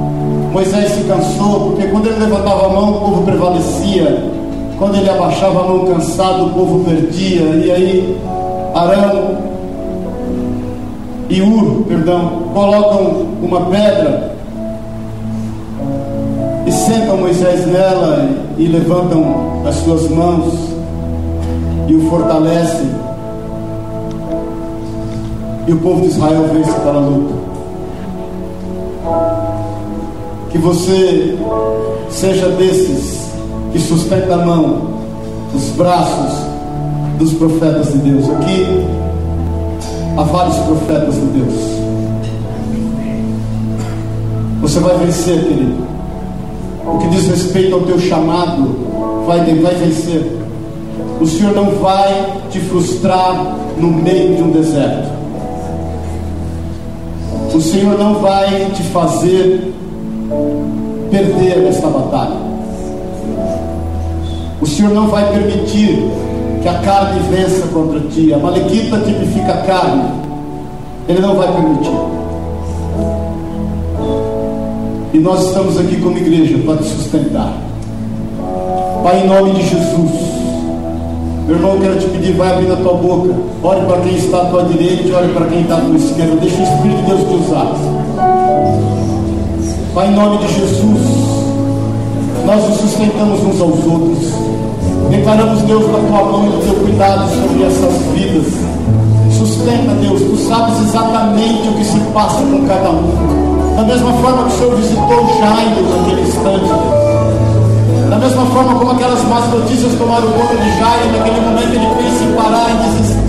A: Moisés se cansou, porque quando ele levantava a mão, o povo prevalecia. Quando ele abaixava a mão cansado, o povo perdia. E aí Arão e Ur, perdão, colocam uma pedra e sentam Moisés nela e levantam as suas mãos e o fortalecem. E o povo de Israel vence aquela luta. Você seja desses que sustenta a mão, os braços dos profetas de Deus. Aqui Há vários profetas de Deus. Você vai vencer, querido. O que diz respeito ao teu chamado, vai, vai vencer. O Senhor não vai te frustrar no meio de um deserto. O Senhor não vai te fazer perder esta batalha. O Senhor não vai permitir que a carne vença contra ti. A malequita tipifica a carne. Ele não vai permitir. E nós estamos aqui como igreja para te sustentar. Pai, em nome de Jesus. Meu irmão, quero te pedir, vai abrindo a tua boca. Ore para quem está à tua direita ore para quem está à tua esquerda. Deixa o Espírito de Deus te usar. Pai, em nome de Jesus, nós nos sustentamos uns aos outros. Declaramos, Deus, na tua mão e no teu cuidado sobre essas vidas. sustenta, Deus. Tu sabes exatamente o que se passa com cada um. Da mesma forma que o Senhor visitou Jairo naquele instante. Da mesma forma como aquelas más notícias tomaram conta de Jairo, naquele momento ele pensa em parar, em desistir,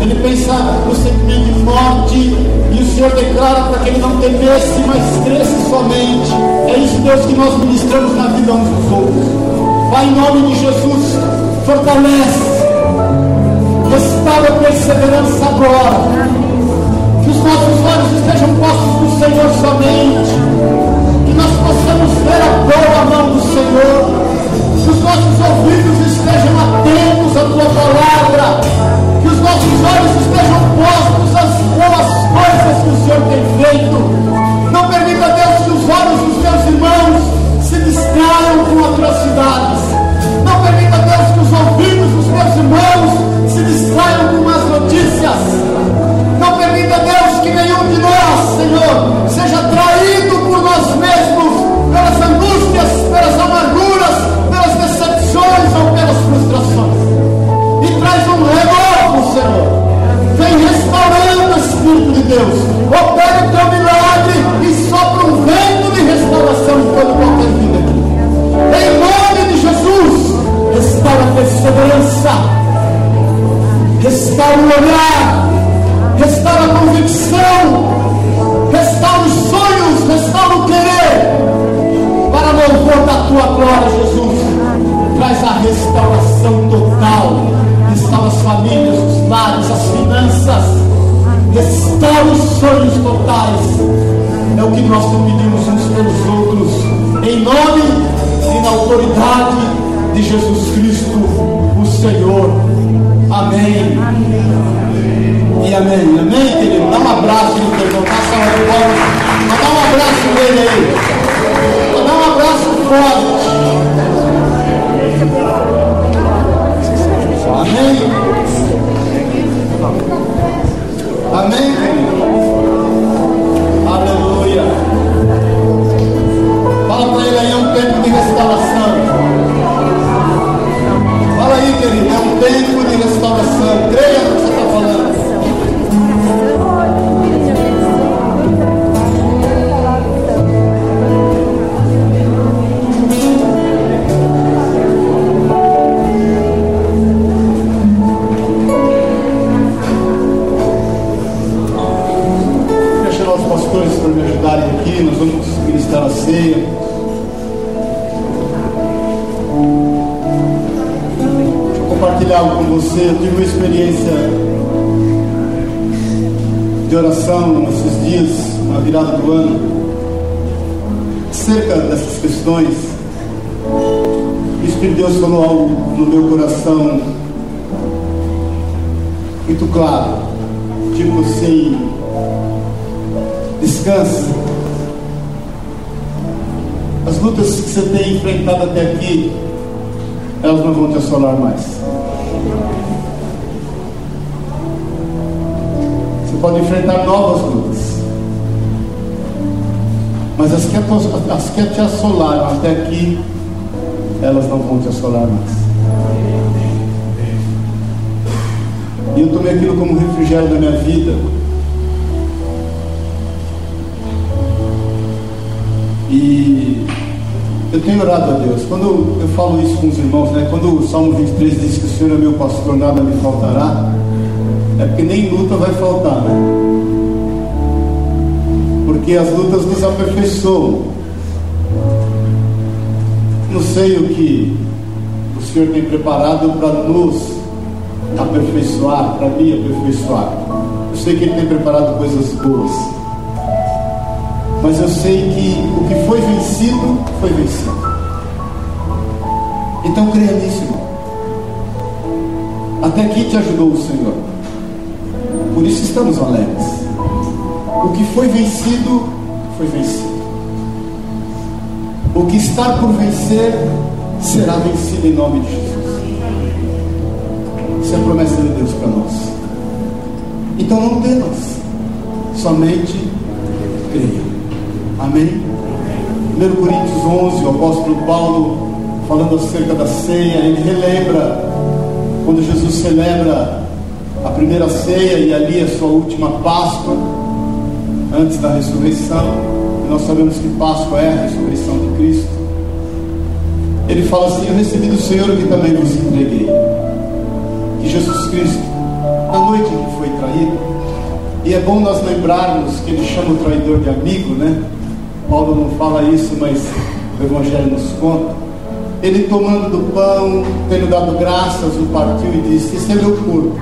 A: ele pensa no sentimento de morte, e o Senhor declara para que ele não temesse, mas cresça somente. É isso, Deus, que nós ministramos na vida uns dos outros. Pai, em nome de Jesus, fortalece restaura a perseverança agora. Que os nossos olhos estejam postos no Senhor somente. Que nós possamos ver a boa mão do Senhor. Que os nossos ouvidos estejam atentos à tua palavra. Que os nossos olhos estejam postos às boas coisas que o Senhor tem feito. Não permita, Deus, que os olhos dos teus irmãos se distraiam com atrocidades. Não permita, Deus, que os ouvidos dos teus irmãos se distraiam com más notícias. Não permita, Deus, que nenhum de nós, Senhor, seja traído por nós mesmos, pelas angústias, pelas amarguras, pelas decepções ou pelas frustrações. E traz um renovo, muito claro, tipo assim, descansa. As lutas que você tem enfrentado até aqui, elas não vão te assolar mais. pode enfrentar novas lutas. Mas as que, as que te assolaram até aqui, elas não vão te assolar mais. E eu tomei aquilo como refrigério da minha vida. E eu tenho orado a Deus. Quando eu falo isso com os irmãos, né? quando o Salmo 23 diz que o Senhor é meu pastor, nada me faltará. É porque nem luta vai faltar, né? Porque as lutas nos aperfeiçoam. Não sei o que o Senhor tem preparado para nos aperfeiçoar, para me aperfeiçoar. Eu sei que Ele tem preparado coisas boas. Mas eu sei que o que foi vencido, foi vencido. Então creia nisso, irmão. Até aqui te ajudou o Senhor. Por isso estamos alegres. O que foi vencido, foi vencido. O que está por vencer, será vencido em nome de Jesus. É a promessa de Deus para nós. Então não temas, somente creia. Amém? 1 Coríntios 11, o apóstolo Paulo, falando acerca da ceia, ele relembra quando Jesus celebra a primeira ceia e ali a sua última Páscoa, antes da ressurreição. E nós sabemos que Páscoa é a ressurreição de Cristo. Ele fala assim: Eu recebi do Senhor o que também vos entreguei. Que Jesus Cristo, na noite em que foi traído, e é bom nós lembrarmos que ele chama o traidor de amigo, né? Paulo não fala isso, mas o Evangelho nos conta. Ele tomando do pão, tendo dado graças, o partiu e disse: Esse é meu corpo,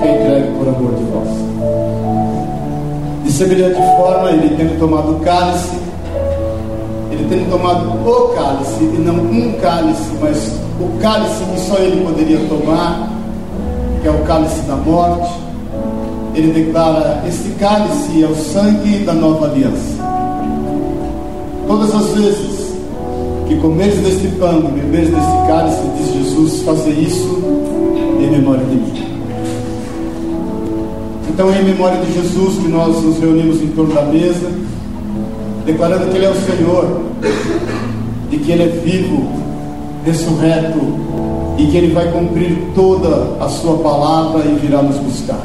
A: que é entregue por amor de vós. De semelhante forma, ele tendo tomado o cálice, ele tendo tomado o cálice, e não um cálice, mas o cálice que só ele poderia tomar, é o cálice da morte, ele declara: Este cálice é o sangue da nova aliança. Todas as vezes que comeres deste pão e beberes deste cálice, diz Jesus, fazer isso em memória de mim. Então, em memória de Jesus, que nós nos reunimos em torno da mesa, declarando que Ele é o Senhor, de que Ele é vivo, ressurreto, e que Ele vai cumprir toda a Sua palavra e virá nos buscar.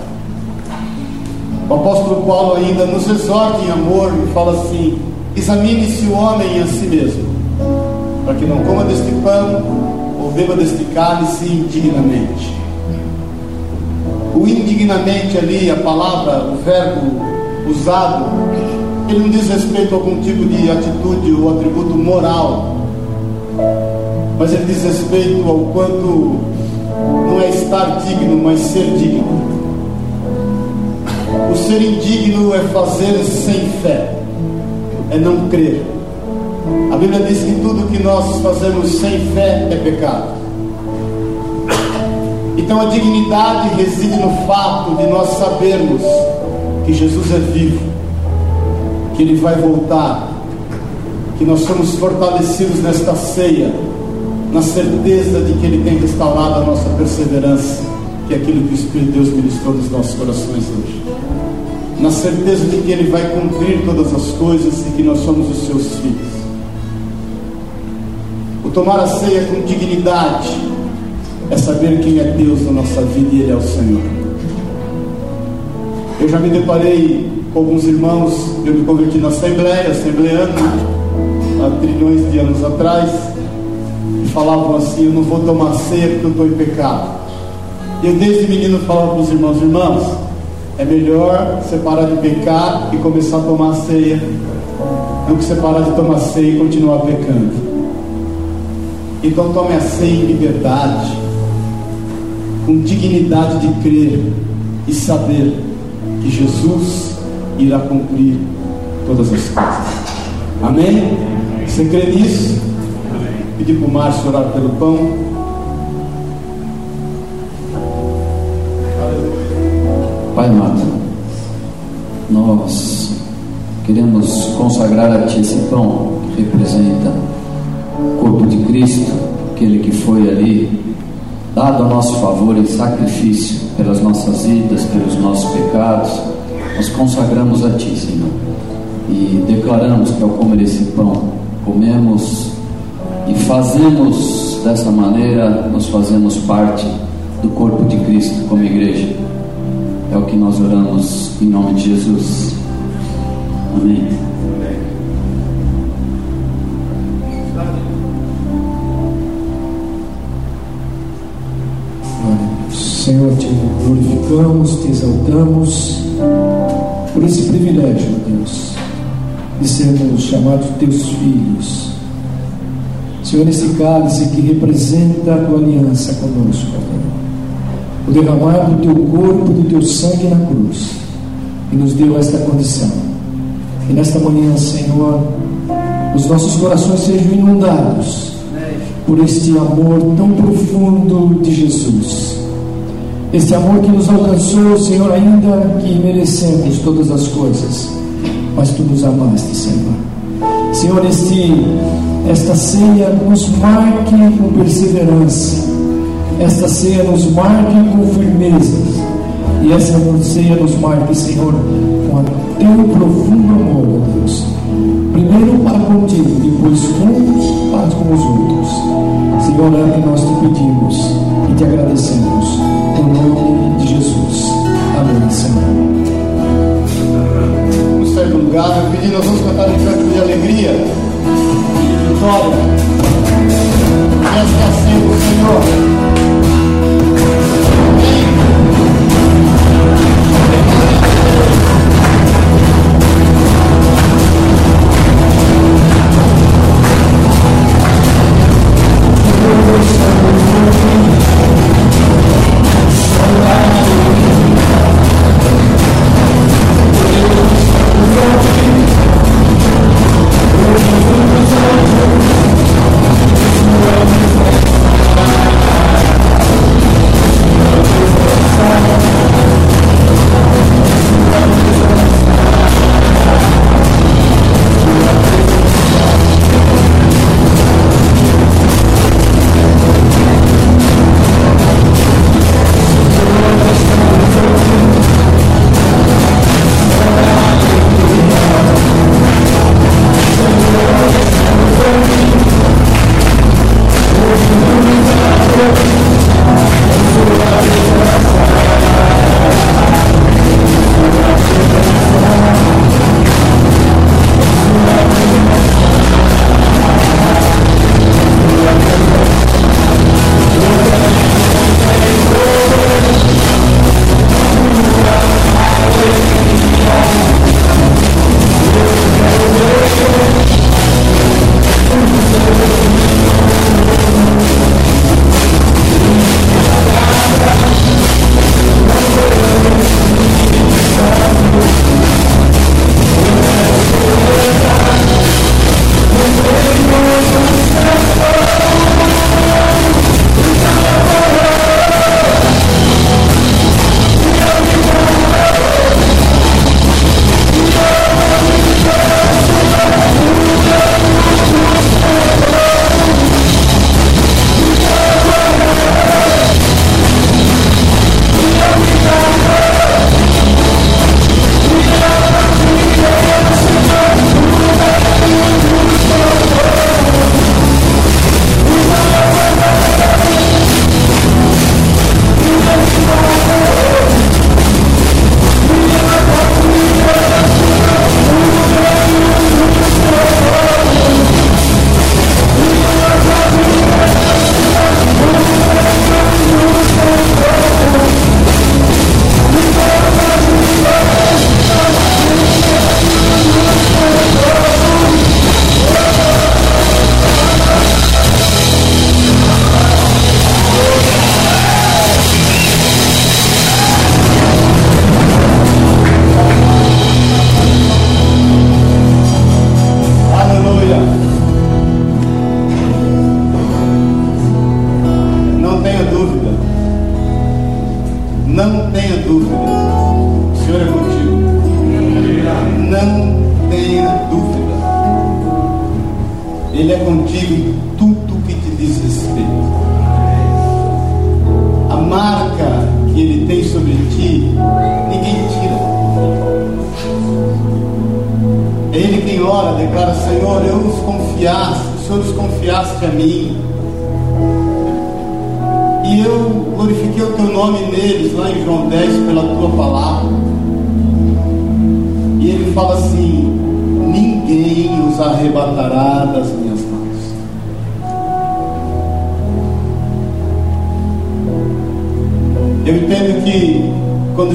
A: O apóstolo Paulo ainda nos exorta em amor e fala assim: examine-se o homem a si mesmo, para que não coma deste pão ou beba deste cálice indignamente. O indignamente ali, a palavra, o verbo usado, ele não diz respeito a algum tipo de atitude ou atributo moral, mas ele diz respeito ao quanto não é estar digno, mas ser digno. O ser indigno é fazer sem fé, é não crer. A Bíblia diz que tudo que nós fazemos sem fé é pecado. Então a dignidade reside no fato de nós sabermos que Jesus é vivo, que Ele vai voltar, que nós somos fortalecidos nesta ceia, na certeza de que Ele tem restaurado a nossa perseverança, que é aquilo que o Espírito de Deus ministrou nos nossos corações hoje. Na certeza de que Ele vai cumprir todas as coisas e que nós somos os seus filhos. O tomar a ceia com dignidade é saber quem é Deus na nossa vida e Ele é o Senhor. Eu já me deparei com alguns irmãos, eu me converti na Assembleia, assembleando, há trilhões de anos atrás, falavam assim: Eu não vou tomar ceia porque eu estou em pecado. Eu, desde menino, falava para os irmãos: Irmãos, é melhor você parar de pecar e começar a tomar ceia, do que você parar de tomar ceia e continuar pecando. Então, tome a ceia em liberdade com dignidade de crer e saber que Jesus irá cumprir todas as coisas. Amém? Você crê nisso? Pedir para o Márcio orar pelo pão.
B: Pai amado, nós queremos consagrar a Ti esse pão que representa o corpo de Cristo, aquele que foi ali dado a nosso favor em sacrifício pelas nossas vidas, pelos nossos pecados, nós consagramos a Ti, Senhor, e declaramos que ao comer esse pão, comemos e fazemos dessa maneira, nós fazemos parte do corpo de Cristo como igreja. É o que nós oramos em nome de Jesus. Amém.
C: Senhor, te glorificamos, te exaltamos por esse privilégio, Deus, de sermos chamados teus filhos. Senhor, esse cálice que representa a tua aliança conosco, o derramar do teu corpo, do teu sangue na cruz, e nos deu esta condição. E nesta manhã, Senhor, os nossos corações sejam inundados por este amor tão profundo de Jesus este amor que nos alcançou, Senhor, ainda que merecemos todas as coisas, mas tu nos amaste, Senhor. Senhor, este, esta ceia nos marque com perseverança. Esta ceia nos marque com firmeza. E essa ceia nos marque, Senhor, com o teu profundo amor, ó Deus. Primeiro para contigo, depois juntos para com os outros. Senhor, é o que nós te pedimos e te agradecemos. Em nome de Jesus. Amém, Senhor.
A: Vamos sair do lugar, meu nós vamos cantar um canto de alegria solo. Este assim o Senhor.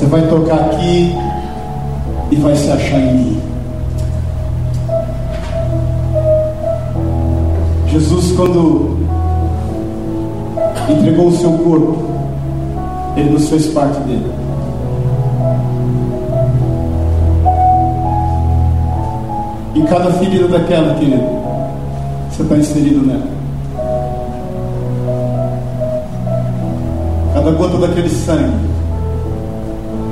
A: Você vai tocar aqui e vai se achar em mim. Jesus, quando entregou o seu corpo, ele nos fez parte dele. E cada ferida daquela, querido, você está inserido nela. Cada gota daquele sangue,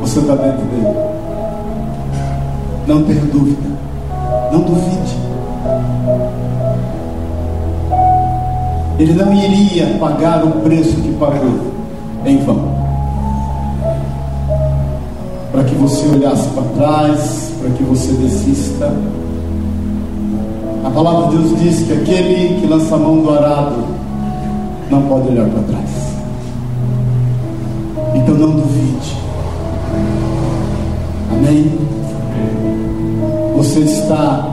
A: você está dentro dele. Não tenha dúvida. Não duvide. Ele não iria pagar o preço que pagou em vão. Para que você olhasse para trás, para que você desista. A palavra de Deus diz que aquele que lança a mão do arado não pode olhar para trás. Então não duvide. Amém? Você está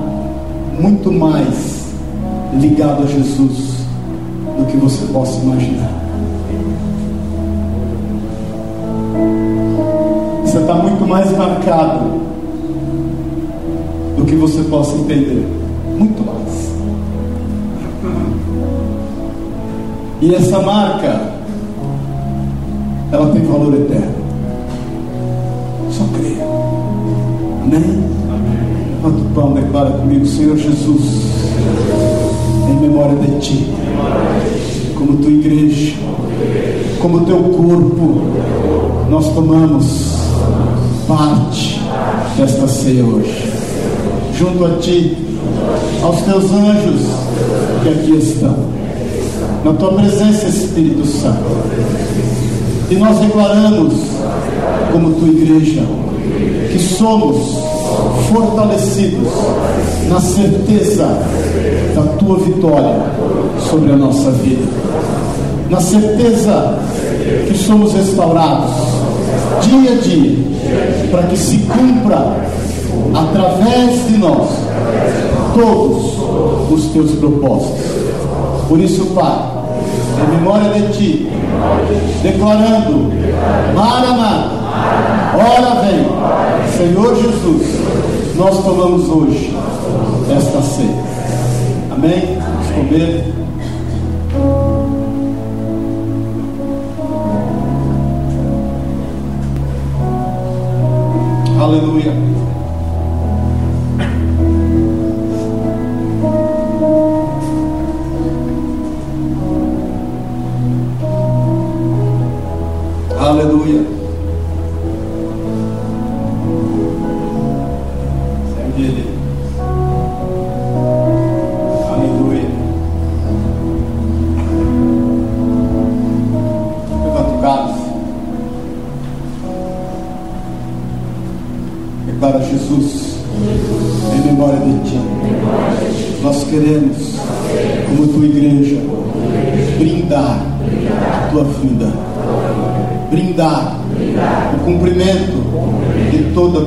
A: muito mais ligado a Jesus do que você possa imaginar. Você está muito mais marcado do que você possa entender. Muito mais. E essa marca, ela tem valor eterno. Amém? Levanta o pão, declara comigo, Senhor Jesus, em memória de Ti, como Tua igreja, como Teu corpo, nós tomamos parte desta ceia hoje, junto a Ti, aos Teus anjos que aqui estão, na Tua presença, Espírito Santo, e nós declaramos, como Tua igreja, que somos fortalecidos na certeza da tua vitória sobre a nossa vida, na certeza que somos restaurados dia a dia, para que se cumpra através de nós todos os teus propósitos. Por isso, Pai, em memória de Ti, declarando: Maranata, ora vem, Senhor Jesus, nós tomamos hoje esta ceia. Amém? Vamos comer. Aleluia.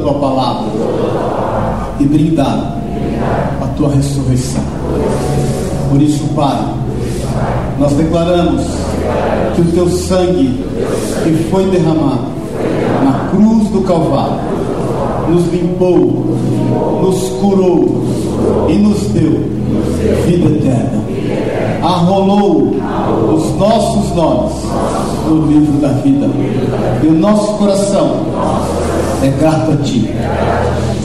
A: Tua palavra e brindar a tua ressurreição. Por isso, Pai, nós declaramos que o teu sangue que foi derramado na cruz do Calvário nos limpou, nos curou e nos deu vida eterna. Arrolou os nossos nomes no livro da vida. E o nosso coração é grato a Ti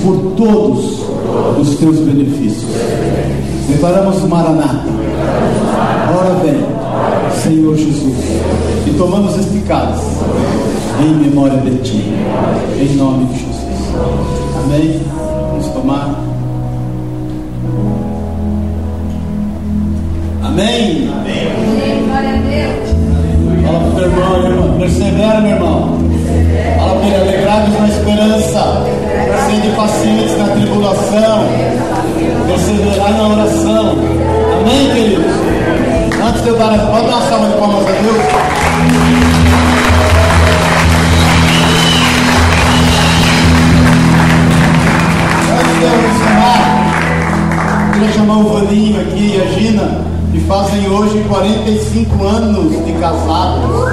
A: por todos os teus benefícios. Declaramos Maranata. Ora vem, Senhor Jesus. E tomamos este cálice em memória de Ti. Em nome de Jesus. Amém. Vamos tomar. Amém.
D: Amém. Glória a Deus.
A: Fala pro teu irmão, irmão. Persevera, meu irmão. Fala para ele, na esperança. Sede pacientes na tribulação. Perseverai na oração. Amém, queridos? Antes de eu dar a. Pode dar uma salva de palmas a Deus? Queria chamar o Vaninho aqui e a Gina, que fazem hoje 45 anos de casados.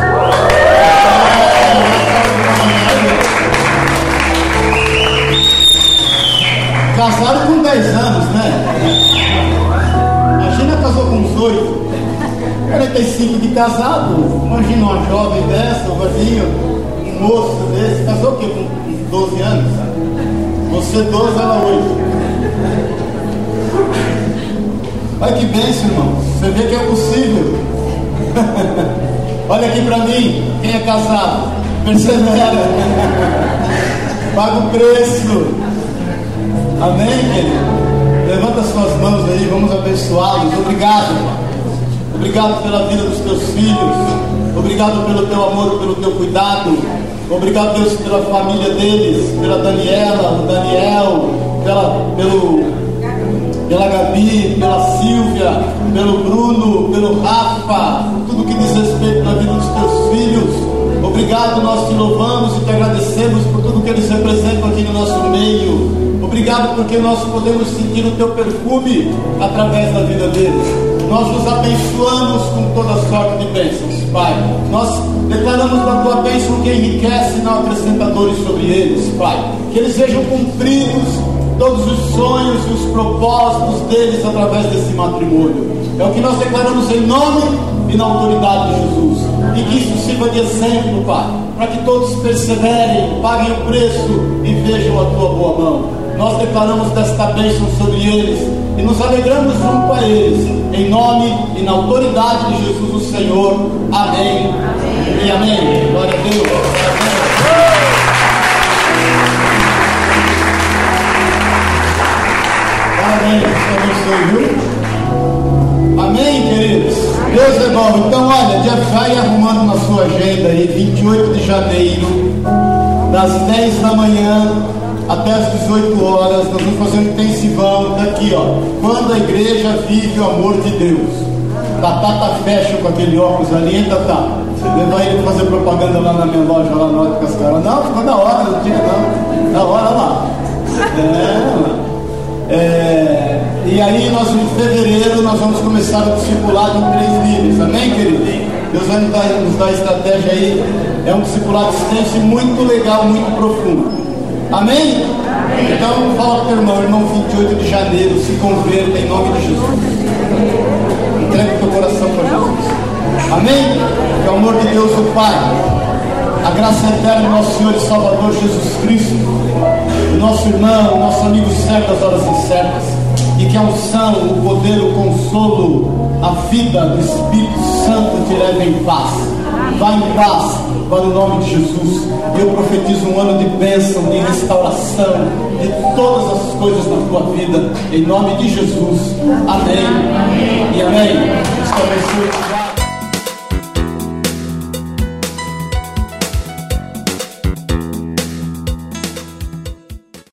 A: Casaram com 10 anos, né? A Gina casou com uns 8. 45 de casado. Imagina uma jovem dessa, um vazinho, um moço desse. Casou o quê? Com 12 anos? Você 12, ela 8. Olha que bênção, irmão. Você vê que é possível. Olha aqui para mim, quem é casado, persevera. Paga o preço. Amém, querido? Levanta suas mãos aí, vamos abençoá-los. Obrigado, Pai. Obrigado pela vida dos teus filhos. Obrigado pelo teu amor, pelo teu cuidado. Obrigado, Deus, pela família deles, pela Daniela, o Daniel, pela, pelo, pela Gabi, pela Silvia, pelo Bruno, pelo Rafa, tudo que diz respeito na vida dos teus filhos. Obrigado, nós te louvamos e te agradecemos por tudo que eles representam aqui no nosso meio. Obrigado porque nós podemos sentir o teu perfume através da vida deles. Nós nos abençoamos com toda sorte de bênçãos, Pai. Nós declaramos da tua bênção que enriquece e não acrescentadores sobre eles, Pai. Que eles sejam cumpridos todos os sonhos e os propósitos deles através desse matrimônio. É o que nós declaramos em nome e na autoridade de Jesus. E que isso sirva de exemplo, Pai, para que todos perseverem, paguem o preço e vejam a tua boa mão. Nós declaramos desta bênção sobre eles e nos alegramos junto a eles, em nome e na autoridade de Jesus o Senhor. Amém. amém. E amém. Glória a Deus. Amém. Deus viu? Amém, queridos? Deus é bom. Então, olha, já vai arrumando na sua agenda aí, 28 de janeiro, das 10 da manhã até as 18 horas, nós vamos fazer um intensivão daqui, ó. Quando a igreja vive o amor de Deus. Tatá tá fecha com aquele óculos ali, hein, Tatá? Você vai ele fazer propaganda lá na minha loja, lá no Óticas Caras. Não, ficou da hora, não tinha não. Da hora lá. É, é, e aí, nós, em fevereiro, nós vamos começar o discipulado em três níveis. Amém, querido? Deus vai nos dar, nos dar estratégia aí. É um discipulado extenso e muito legal, muito profundo. Amém? Amém? Então fala para o irmão, irmão 28 de janeiro, se converta em nome de Jesus. Entrega o teu coração para Jesus. Amém? Que o amor de Deus o Pai, a graça eterna do nosso Senhor e Salvador Jesus Cristo, o nosso irmão, o nosso amigo certo das horas incertas, e que a unção, o poder, o consolo, a vida do Espírito Santo te leve em paz. Vá em paz Louvado o nome de Jesus. Eu profetizo um ano de bênção, de restauração, de todas as coisas na tua vida. Em nome de Jesus. Amém. amém. E amém.